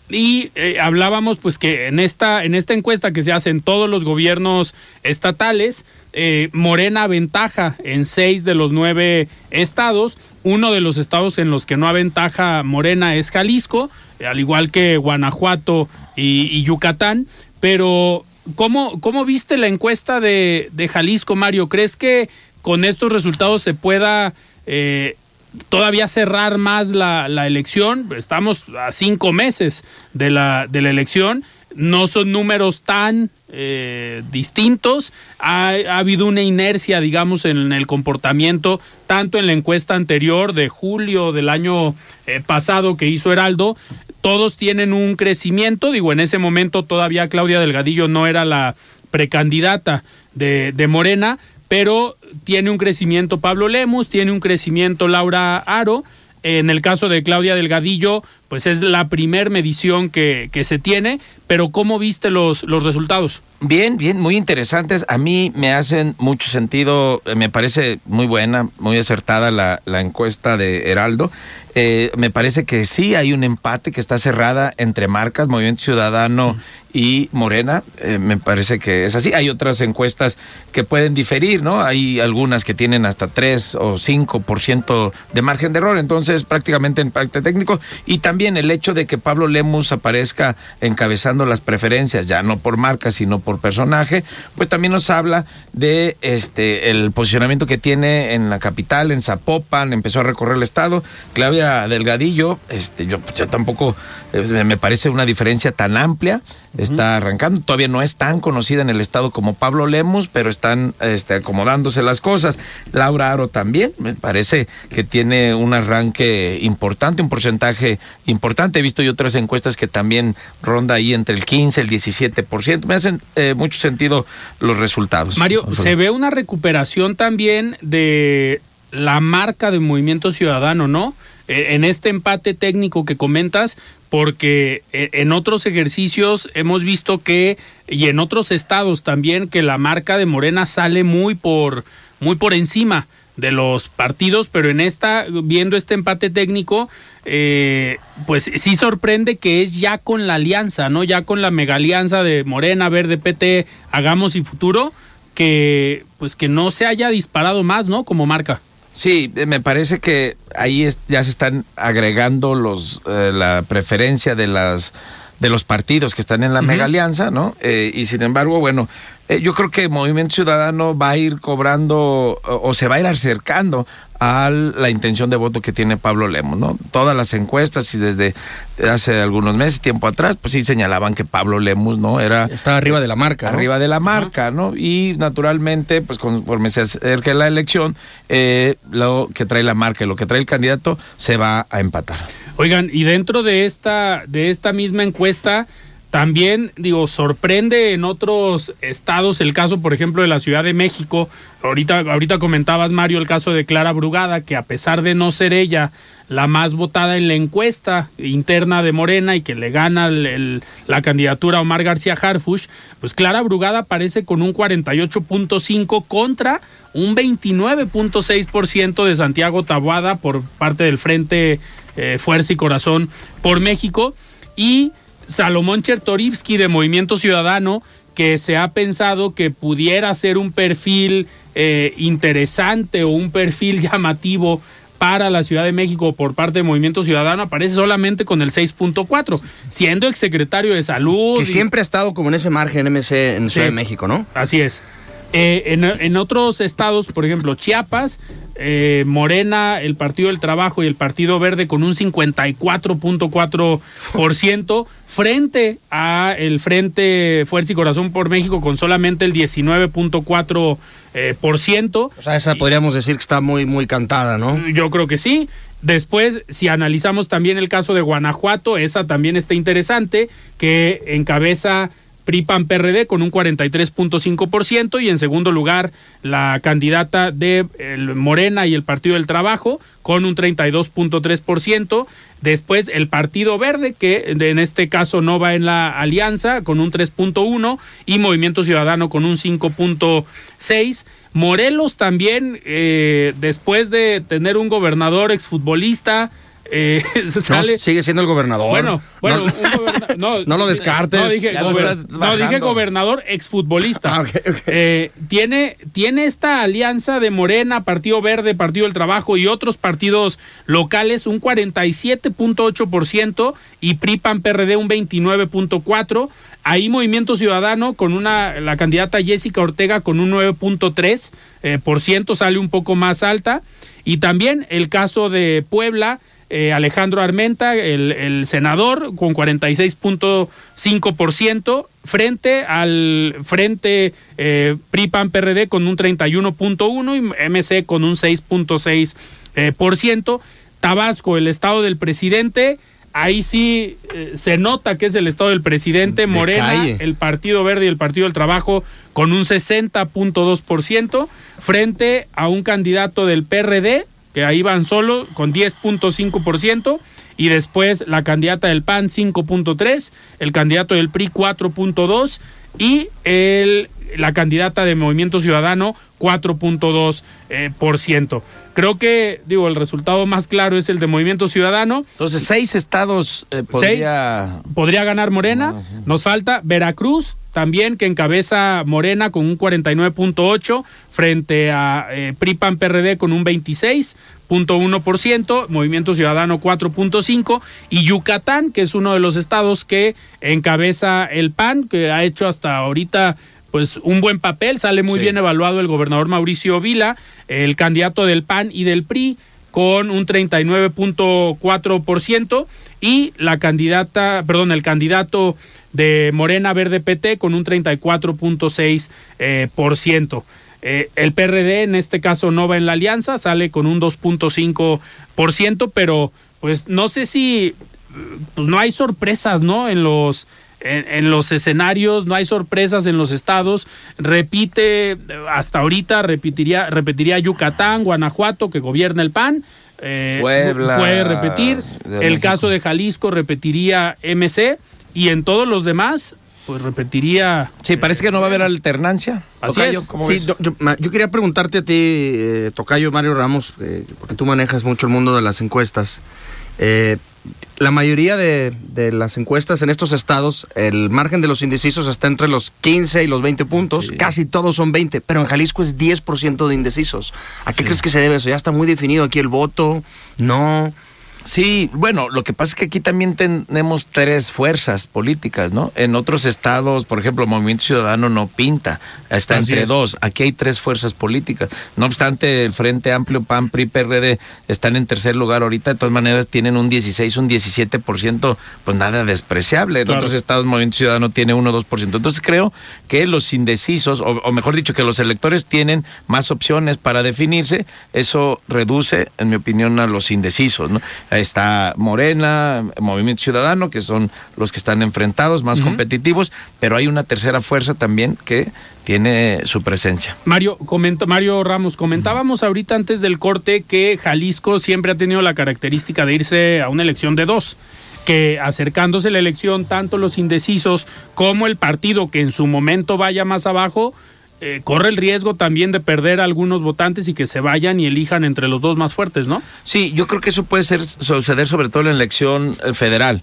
y eh, hablábamos pues que en esta en esta encuesta que se hace en todos los gobiernos estatales eh, Morena aventaja en seis de los nueve estados uno de los estados en los que no aventaja Morena es Jalisco al igual que Guanajuato y, Yucatán, pero ¿cómo, ¿cómo viste la encuesta de, de Jalisco, Mario? ¿Crees que con estos resultados se pueda eh, todavía cerrar más la, la, elección. Estamos a cinco meses de la, de la elección. No son números tan eh, distintos. Ha, habido una inercia, digamos, en el comportamiento, tanto en la encuesta anterior de julio del año eh, pasado que hizo Heraldo. Todos tienen un crecimiento. Digo, en ese momento todavía Claudia Delgadillo no era la precandidata de, de Morena, pero tiene un crecimiento Pablo Lemus, tiene un crecimiento Laura Aro. En el caso de Claudia Delgadillo, pues es la primer medición que, que se tiene, pero ¿cómo viste los, los resultados? Bien, bien, muy interesantes. A mí me hacen mucho sentido, eh, me parece muy buena, muy acertada la, la encuesta de Heraldo. Eh, me parece que sí hay un empate que está cerrada entre marcas, Movimiento Ciudadano y Morena. Eh, me parece que es así. Hay otras encuestas que pueden diferir, ¿no? Hay algunas que tienen hasta 3 o 5% de margen de error, entonces prácticamente empate técnico. Y también el hecho de que Pablo Lemus aparezca encabezando las preferencias, ya no por marca, sino por personaje, pues también nos habla de este el posicionamiento que tiene en la capital, en Zapopan, empezó a recorrer el estado. Claudia Delgadillo, este, yo, pues, tampoco me parece una diferencia tan amplia. Está arrancando, todavía no es tan conocida en el estado como Pablo Lemos, pero están este, acomodándose las cosas. Laura Aro también, me parece que tiene un arranque importante, un porcentaje importante. He visto yo otras encuestas que también ronda ahí entre el 15, el 17%. Me hacen eh, mucho sentido los resultados. Mario, se ve una recuperación también de la marca de Movimiento Ciudadano, ¿no? E, en este empate técnico que comentas, porque e, en otros ejercicios hemos visto que, y en otros estados también, que la marca de Morena sale muy por, muy por encima de los partidos, pero en esta, viendo este empate técnico, eh, pues sí sorprende que es ya con la alianza, ¿no? Ya con la mega alianza de Morena, Verde, PT, Hagamos y Futuro, que pues que no se haya disparado más, ¿no? Como marca. Sí, eh, me parece que ahí ya se están agregando los eh, la preferencia de las de los partidos que están en la mega alianza, ¿no? Eh, y sin embargo, bueno, yo creo que Movimiento Ciudadano va a ir cobrando o, se va a ir acercando a la intención de voto que tiene Pablo Lemos, ¿no? Todas las encuestas y desde hace algunos meses, tiempo atrás, pues sí señalaban que Pablo Lemus, ¿no? Era... Estaba arriba de la marca. Arriba de la marca, ¿no? Y naturalmente, pues conforme se acerque la elección, eh, lo que trae la marca y lo que trae el candidato se va a empatar. Oigan, y dentro de esta, de esta misma encuesta, también, digo, sorprende en otros estados el caso, por ejemplo, de la Ciudad de México. Ahorita, ahorita comentabas, Mario, el caso de Clara Brugada, que a pesar de no ser ella la más votada en la encuesta interna de Morena y que le gana la candidatura a Omar García Harfush, pues Clara Brugada aparece con un 48.5 contra un 29.6% de Santiago Tabuada por parte del Frente eh, Fuerza y Corazón por México. Y Salomón Chertorivsky de Movimiento Ciudadano, que se ha pensado que pudiera ser un perfil eh, interesante o un perfil [laughs] llamativo para la Ciudad de México por parte de Movimiento Ciudadano aparece solamente con el 6.4, siendo exsecretario de Salud. Que siempre ha estado como en ese margen MC en Ciudad de México, ¿no? Así es. Eh, en, otros estados, por ejemplo, Chiapas, eh, Morena, el Partido del Trabajo y el Partido Verde con un 54.4% frente a el Frente Fuerza y Corazón por México con solamente el 19.4%. Eh, por ciento. O sea, esa podríamos decir que está muy, muy cantada, ¿no? Yo creo que sí. Después, si analizamos también el caso de Guanajuato, esa también está interesante, que encabeza PRIPAN PRD con un 43.5% y en segundo lugar la candidata de Morena y el Partido del Trabajo con un 32.3%. Después el Partido Verde, que en este caso no va en la alianza, con un 3.1 y Movimiento Ciudadano con un 5.6. Morelos también, eh, después de tener un gobernador exfutbolista, eh, [laughs] sale... sigue siendo el gobernador. Bueno, bueno, no, un [laughs] goberna- no, no lo descartes. No dije, gober- no, dije gobernador exfutbolista. Ah. Eh, tiene, tiene esta alianza de Morena, Partido Verde, Partido del Trabajo y otros partidos locales un 47.8% y PRI-PAN PRD un 29.4%. Ahí Movimiento Ciudadano con una la candidata Jessica Ortega con un 9.3 eh, por ciento sale un poco más alta y también el caso de Puebla eh, Alejandro Armenta, el, el senador, con 46.5%, frente al frente eh, PRI-PAN-PRD con un 31.1% y MC con un 6.6%. eh, por ciento. Tabasco, el estado del presidente, ahí sí eh, se nota que es el estado del presidente, Morena, el Partido Verde y el Partido del Trabajo con un 60.2%, frente a un candidato del PRD, que ahí van solo con 10.5%, y después la candidata del PAN 5.3%, el candidato del PRI 4.2% y el, la candidata de Movimiento Ciudadano 4.2%. eh, por ciento. Creo que, digo, el resultado más claro es el de Movimiento Ciudadano. Entonces, seis estados eh, podría... Podría ganar Morena. Nos falta Veracruz, también que encabeza Morena con un 49.8 frente a eh, PRI-PAN PRD con un 26.1%, Movimiento Ciudadano 4.5 y Yucatán, que es uno de los estados que encabeza el PAN, que ha hecho hasta ahorita pues un buen papel, sale muy Sí. bien evaluado el gobernador Mauricio Vila, el candidato del PAN y del PRI con un 39.4% y la candidata, perdón, el candidato de Morena Verde PT con un 34.6%. Eh, por ciento. Eh, el PRD en este caso no va en la alianza, sale con un 2.5%, pero pues no sé si pues no hay sorpresas, ¿no? En los en, en los escenarios, no hay sorpresas en los estados. Repite, hasta ahorita repetiría, repetiría Yucatán, Guanajuato, que gobierna el PAN. eh, Puebla, puede repetir. El México. caso de Jalisco repetiría MC. Y en todos los demás, pues repetiría. Sí, parece que no va a haber alternancia. Así Tocayo, es. ¿cómo Sí, ves? yo, yo- yo quería preguntarte a ti, eh, Tocayo Mario Ramos, eh, porque tú manejas mucho el mundo de las encuestas. Eh, la mayoría de, de las encuestas en estos estados, el margen de los indecisos está entre los 15 y los 20 puntos. Sí. Casi todos son 20, pero en Jalisco es 10% de indecisos. ¿A qué crees que se debe eso? ¿Ya está muy definido aquí el voto? No. Sí, bueno, lo que pasa es que aquí también tenemos tres fuerzas políticas, ¿no? En otros estados, por ejemplo, Movimiento Ciudadano no pinta, está Así entre es. dos. Aquí hay tres fuerzas políticas. No obstante, el Frente Amplio, PAN, PRI, PRD están en tercer lugar ahorita. De todas maneras, tienen un 16, un 17%, pues nada despreciable. En Claro. otros estados, Movimiento Ciudadano tiene 1 2%. Entonces creo que los indecisos, o, o mejor dicho, que los electores tienen más opciones para definirse. Eso reduce, en mi opinión, a los indecisos, ¿no? Está Morena, Movimiento Ciudadano, que son los que están enfrentados, más competitivos, pero hay una tercera fuerza también que tiene su presencia. Mario, comenta, Mario Ramos, comentábamos ahorita antes del corte que Jalisco siempre ha tenido la característica de irse a una elección de dos que acercándose la elección, tanto los indecisos como el partido que en su momento vaya más abajo, eh, corre el riesgo también de perder a algunos votantes y que se vayan y elijan entre los dos más fuertes, ¿no? Sí, yo creo que eso puede ser suceder sobre todo en la elección eh, federal.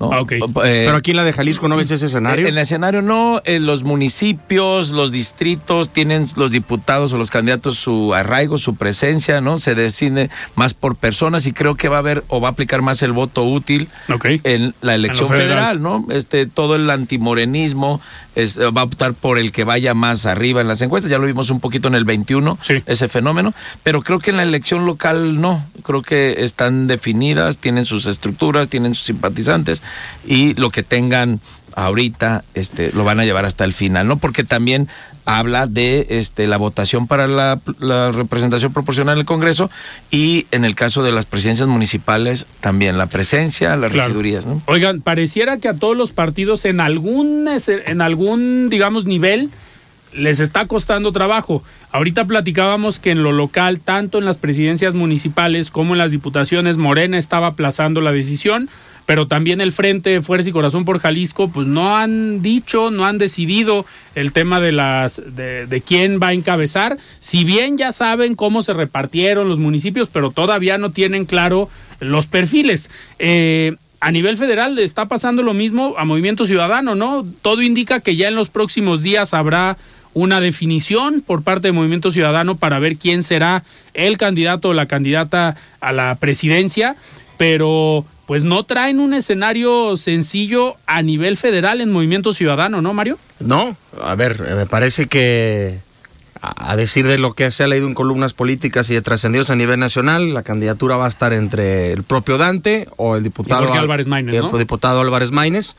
¿No? Ah, ok. Eh, Pero aquí en la de Jalisco no ves ese escenario. En el escenario no, en los municipios, los distritos tienen los diputados o los candidatos su arraigo, su presencia, ¿no? Se decide más por personas y creo que va a haber o va a aplicar más el voto útil Ok. en la elección federal. federal, ¿no? Este todo el antimorenismo es, va a optar por el que vaya más arriba en las encuestas, ya lo vimos un poquito en el 21 Sí. ese fenómeno, pero creo que en la elección local no, creo que están definidas, tienen sus estructuras, tienen sus simpatizantes y lo que tengan ahorita este lo van a llevar hasta el final, ¿no? Porque también habla de este la votación para la, la representación proporcional en el Congreso y en el caso de las presidencias municipales también la presencia, las Claro. regidurías, ¿no? Oigan, pareciera que a todos los partidos en algún, en algún, digamos, nivel les está costando trabajo. Ahorita platicábamos que en lo local, tanto en las presidencias municipales como en las diputaciones, Morena estaba aplazando la decisión. Pero también el Frente Fuerza y Corazón por Jalisco, pues no han dicho, no han decidido el tema de las de, quién va a encabezar. Si bien ya saben cómo se repartieron los municipios, pero todavía no tienen claro los perfiles. Eh, a nivel federal está pasando lo mismo a Movimiento Ciudadano, ¿no? Todo indica que ya en los próximos días habrá una definición por parte de Movimiento Ciudadano para ver quién será el candidato o la candidata a la presidencia, pero pues no traen un escenario sencillo a nivel federal en Movimiento Ciudadano, ¿no, Mario? No, a ver, me parece que a decir de lo que se ha leído en columnas políticas y de trascendidos a nivel nacional, la candidatura va a estar entre el propio Dante o el diputado Álvarez Maínez, el diputado Álvarez Maínez.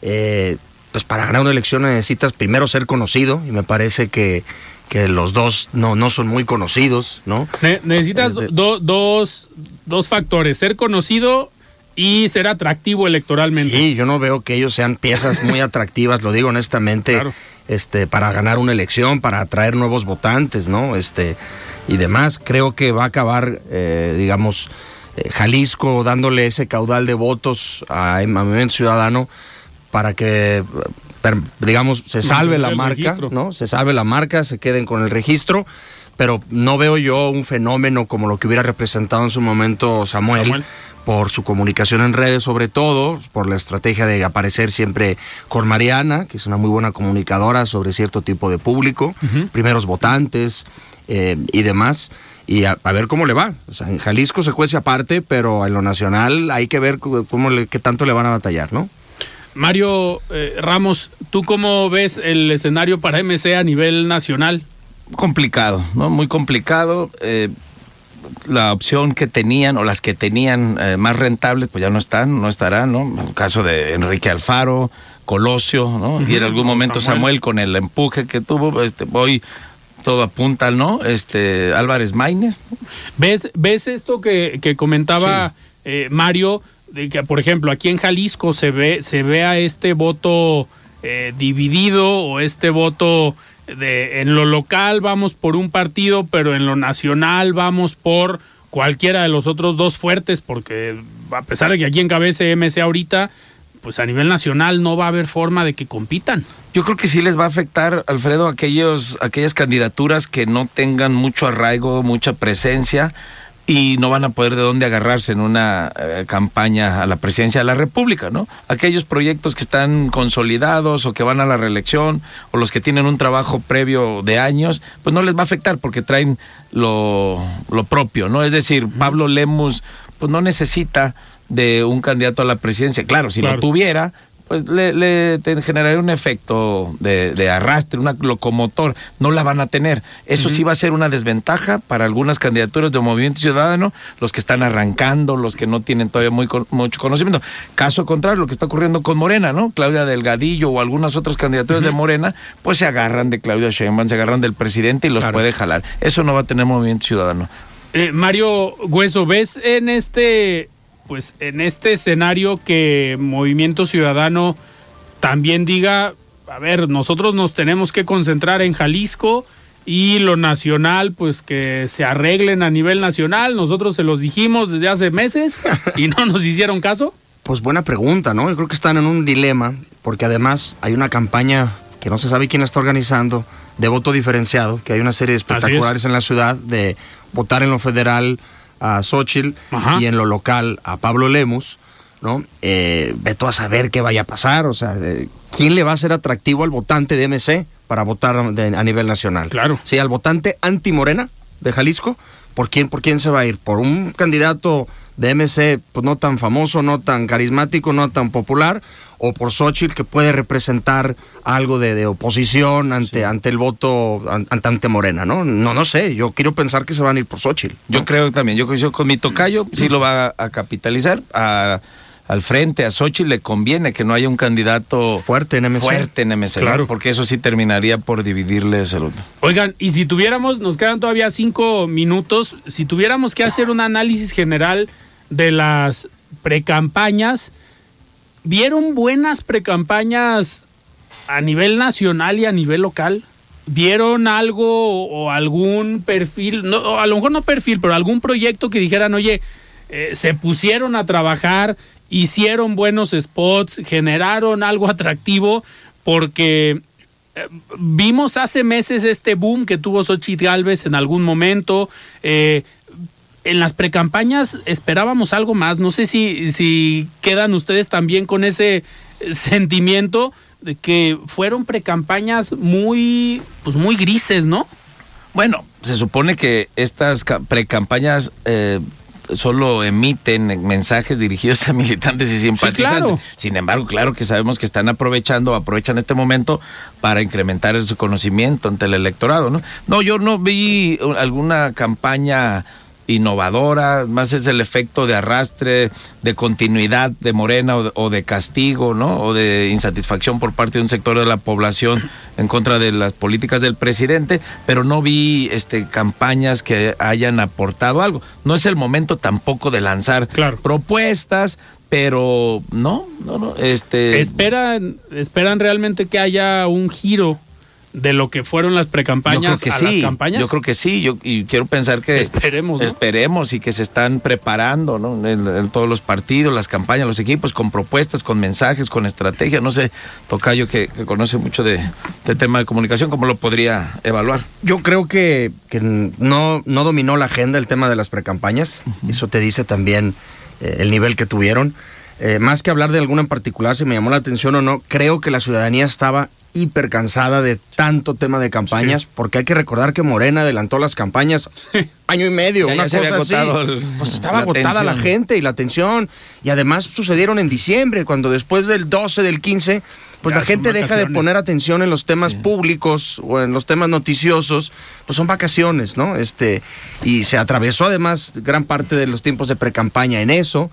Eh, pues para ganar una elección necesitas primero ser conocido y me parece que, que los dos no, no son muy conocidos, ¿no? necesitas dos, dos factores, ser conocido y ser atractivo electoralmente. Sí, yo no veo que ellos sean piezas muy [laughs] atractivas, lo digo honestamente, este, para ganar una elección, para atraer nuevos votantes, ¿no? Este, y demás. Creo que va a acabar, eh, digamos, eh, Jalisco dándole ese caudal de votos a Movimiento Ciudadano para que, digamos, se salve la marca, ¿no? Se salve la marca, se queden con el registro pero no veo yo un fenómeno como lo que hubiera representado en su momento Samuel por su comunicación en redes sobre todo, por la estrategia de aparecer siempre con Mariana, que es una muy buena comunicadora sobre cierto tipo de público, primeros votantes eh, y demás. Y a, ver cómo le va. O sea, en Jalisco se cuece aparte, pero en lo nacional hay que ver cómo le, qué tanto le van a batallar, ¿no? Mario eh, Ramos, ¿tú cómo ves el escenario para MC a nivel nacional? Complicado, ¿no? Muy complicado. Eh, la opción que tenían o las que tenían eh, más rentables, pues ya no están, no estarán, ¿no? El caso de Enrique Alfaro, Colosio, ¿no? Y en algún momento Samuel. con el empuje que tuvo, este, hoy todo apunta, ¿no? Este, Álvarez Maínez. ¿Ves, ¿Ves esto que, que comentaba eh, Mario? De que, por ejemplo, aquí en Jalisco se ve, se ve a este voto eh, dividido o este voto de en lo local vamos por un partido, pero en lo nacional vamos por cualquiera de los otros dos fuertes, porque a pesar de que aquí encabece MC ahorita, pues a nivel nacional no va a haber forma de que compitan. Yo creo que sí les va a afectar, Alfredo, aquellos, aquellas candidaturas que no tengan mucho arraigo, mucha presencia y no van a poder de dónde agarrarse en una eh, campaña a la presidencia de la República, ¿no? Aquellos proyectos que están consolidados o que van a la reelección o los que tienen un trabajo previo de años, pues no les va a afectar porque traen lo, lo propio, ¿no? Es decir, Pablo Lemus pues no necesita de un candidato a la presidencia. Claro, si lo tuviera, pues le, le generaría un efecto de, arrastre, una locomotor, no la van a tener. Eso sí va a ser una desventaja para algunas candidaturas de Movimiento Ciudadano, los que están arrancando, los que no tienen todavía muy mucho conocimiento. Caso contrario, lo que está ocurriendo con Morena, ¿no? Claudia Delgadillo o algunas otras candidaturas de Morena, pues se agarran de Claudia Sheinbaum, se agarran del presidente y los puede jalar. Eso no va a tener Movimiento Ciudadano. Eh, Mario Hueso, ¿ves en este pues en este escenario que Movimiento Ciudadano también diga, a ver, nosotros nos tenemos que concentrar en Jalisco y lo nacional, pues que se arreglen a nivel nacional. Nosotros se los dijimos desde hace meses [laughs] y no nos hicieron caso. Pues buena pregunta, ¿no? Yo creo que están en un dilema, porque además hay una campaña que no se sabe quién está organizando de voto diferenciado, que hay una serie de espectaculares en la ciudad de votar en lo federal a Xochitl y en lo local a Pablo Lemus, ¿no? Eh, veto a saber qué vaya a pasar, o sea, eh, ¿quién le va a ser atractivo al votante de MC para votar a nivel nacional? Claro. Sí, al votante anti-Morena de Jalisco, ¿por quién, ¿por quién se va a ir? ¿Por un candidato de MC pues no tan famoso, no tan carismático, no tan popular, o por Xochitl que puede representar algo de, oposición ante, ante el voto ante, ante, Morena, ¿no? No, no sé, yo quiero pensar que se van a ir por Xochitl. Yo creo también, yo coincido con mi tocayo, sí lo va a, capitalizar, al frente a Xochitl le conviene que no haya un candidato fuerte en MC. Fuerte en MC, claro. porque eso sí terminaría por dividirles el otro. Oigan, y si tuviéramos, nos quedan todavía cinco minutos, si tuviéramos que hacer un análisis general de las precampañas. ¿Vieron buenas precampañas a nivel nacional y a nivel local? ¿Vieron algo o algún perfil, no, a lo mejor no perfil, pero algún proyecto que dijeran, oye, eh, se pusieron a trabajar hicieron buenos spots, generaron algo atractivo, porque eh, vimos hace meses este boom que tuvo Xochitl Galvez en algún momento. Eh, en las precampañas esperábamos algo más. No sé si, si quedan ustedes también con ese sentimiento de que fueron precampañas muy, pues muy grises, ¿no? Bueno, se supone que estas precampañas eh, solo emiten mensajes dirigidos a [laughs] militantes y simpatizantes. Sin embargo, claro que sabemos que están aprovechando, aprovechan este momento para incrementar su conocimiento ante el electorado, ¿no? No, yo no vi alguna campaña innovadora, más es el efecto de arrastre, de continuidad de Morena o de, castigo, ¿no? O de insatisfacción por parte de un sector de la población en contra de las políticas del presidente, pero no vi este campañas que hayan aportado algo. No es el momento tampoco de lanzar propuestas, pero no, no, no, este esperan esperan realmente que haya un giro de lo que fueron las precampañas yo creo que sí, campañas? Yo creo que sí, yo y quiero pensar que esperemos, esperemos y que se están preparando, ¿no? En, todos los partidos, las campañas, los equipos con propuestas, con mensajes, con estrategia, no sé, Tocayo que, que conoce mucho de, tema de comunicación, ¿cómo lo podría evaluar? Yo creo que, que no, no dominó la agenda el tema de las precampañas, eso te dice también eh, el nivel que tuvieron. Eh, más que hablar de alguna en particular, si me llamó la atención o no, creo que la ciudadanía estaba hiper cansada de tanto tema de campañas, porque hay que recordar que Morena adelantó las campañas [laughs] año y medio, una cosa así. pues estaba agotada la gente y la atención, y además sucedieron en diciembre, cuando después del 12, del 15, pues la gente deja de poner atención en los temas públicos o en los temas noticiosos, pues son vacaciones, ¿no? Este, y se atravesó además gran parte de los tiempos de precampaña en eso.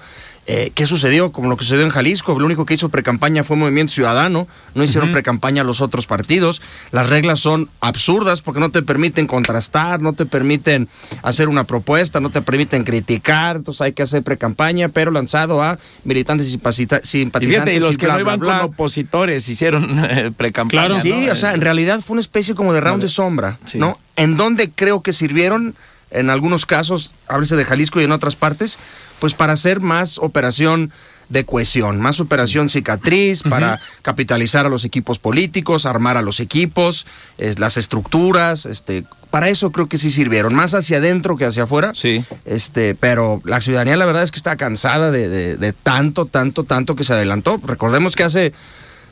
Eh, ¿Qué sucedió? Como lo que sucedió en Jalisco, lo único que hizo precampaña fue Movimiento Ciudadano, no hicieron precampaña los otros partidos. Las reglas son absurdas porque no te permiten contrastar, no te permiten hacer una propuesta, no te permiten criticar, entonces hay que hacer precampaña, pero lanzado a militantes y simpatizantes. Y fíjate, y los que no iban con opositores hicieron [laughs] eh, precampaña. Sí, o sea, en realidad fue una especie como de round de sombra, ¿no? En donde creo que sirvieron, en algunos casos, háblese de Jalisco y en otras partes, pues para hacer más operación de cohesión, más operación cicatriz, para capitalizar a los equipos políticos, armar a los equipos, las estructuras, este, para eso creo que sí sirvieron, más hacia adentro que hacia afuera. Sí. Este, pero la ciudadanía la verdad es que está cansada de, de tanto, tanto, tanto que se adelantó. Recordemos que hace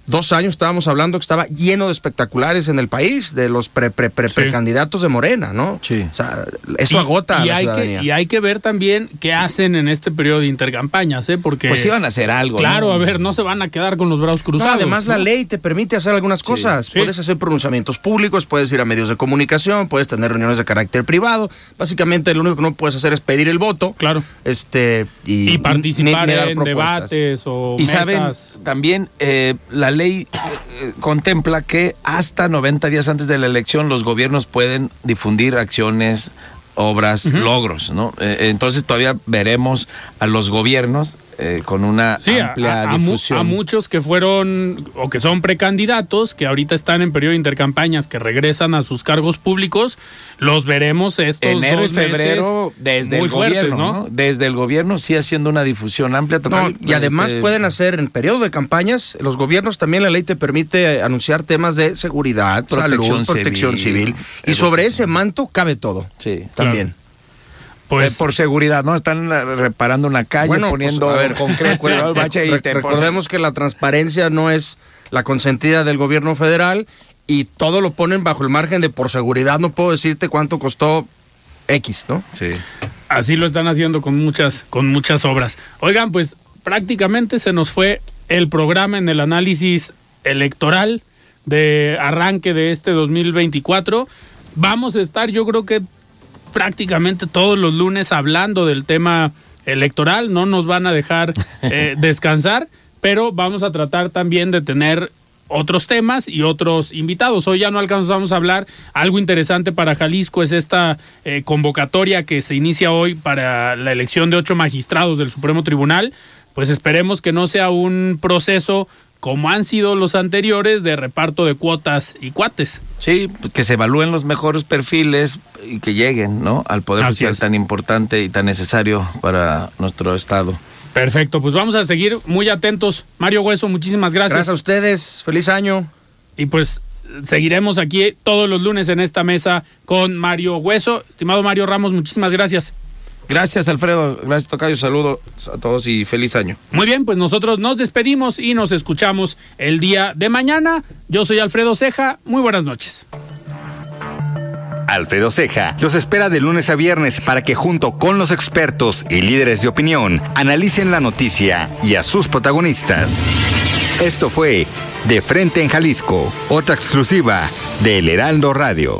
dos años estábamos hablando que estaba lleno de espectaculares en el país, de los pre, pre, pre, precandidatos de Morena, ¿no? Sí. O sea, eso agota y a la hay ciudadanía. Que, y hay que ver también qué hacen en este periodo de intercampañas, ¿eh? Porque... Pues iban a hacer algo, Claro, a ver, no se van a quedar con los brazos cruzados. No, además la ley te permite hacer algunas cosas. Puedes hacer pronunciamientos públicos, puedes ir a medios de comunicación, puedes tener reuniones de carácter privado. Básicamente lo único que no puedes hacer es pedir el voto. Claro. Este, y, y participar en debates o Y mesas. saben, también eh, la ley eh, contempla que hasta 90 días antes de la elección los gobiernos pueden difundir acciones, obras, logros, ¿no? Eh, entonces todavía veremos a los gobiernos eh, con una Sí, a, amplia a- difusión. a muchos que fueron o que son precandidatos, que ahorita están en periodo de intercampañas, que regresan a sus cargos públicos, los veremos estos enero y meses febrero desde muy el fuertes, gobierno, ¿no? ¿no? Desde el gobierno sí haciendo una difusión amplia. No, Tocayo, y además este, pueden hacer en periodo de campañas, los gobiernos también la ley te permite anunciar temas de seguridad, Protección salud, protección civil, civil. Y sobre ese manto cabe todo. Sí. También. Pues Eh, por seguridad, ¿no? Están eh, reparando una calle, Bueno, poniendo pues, a ver, concreto, [laughs] recuerda- el bache y te recordemos que la transparencia no es la consentida del gobierno federal y todo lo ponen bajo el margen de por seguridad no puedo decirte cuánto costó X, ¿no? Sí. Así lo están haciendo con muchas, con muchas obras. Oigan, pues prácticamente se nos fue el programa en el análisis electoral de arranque de este 2024. Vamos a estar, yo creo que prácticamente todos los lunes hablando del tema electoral. No nos van a dejar eh, [laughs] descansar, pero vamos a tratar también de tener otros temas y otros invitados. Hoy ya no alcanzamos a hablar. Algo interesante para Jalisco es esta eh, convocatoria que se inicia hoy para la elección de ocho magistrados del Supremo Tribunal. Pues esperemos que no sea un proceso como han sido los anteriores de reparto de cuotas y cuates. Sí, pues que se evalúen los mejores perfiles y que lleguen, ¿no? Al poder Así social es. tan importante y tan necesario para nuestro estado. Perfecto, pues vamos a seguir muy atentos. Mario Hueso, muchísimas gracias. Gracias a ustedes, feliz año. Y pues seguiremos aquí todos los lunes en esta mesa con Mario Hueso. Estimado Mario Ramos, muchísimas gracias. Gracias, Alfredo. Gracias, Tocayo. Saludos a todos y feliz año. Muy bien, pues nosotros nos despedimos y nos escuchamos el día de mañana. Yo soy Alfredo Ceja. Muy buenas noches. Alfredo Ceja los espera de lunes a viernes para que junto con los expertos y líderes de opinión analicen la noticia y a sus protagonistas. Esto fue De Frente en Jalisco, otra exclusiva de El Heraldo Radio.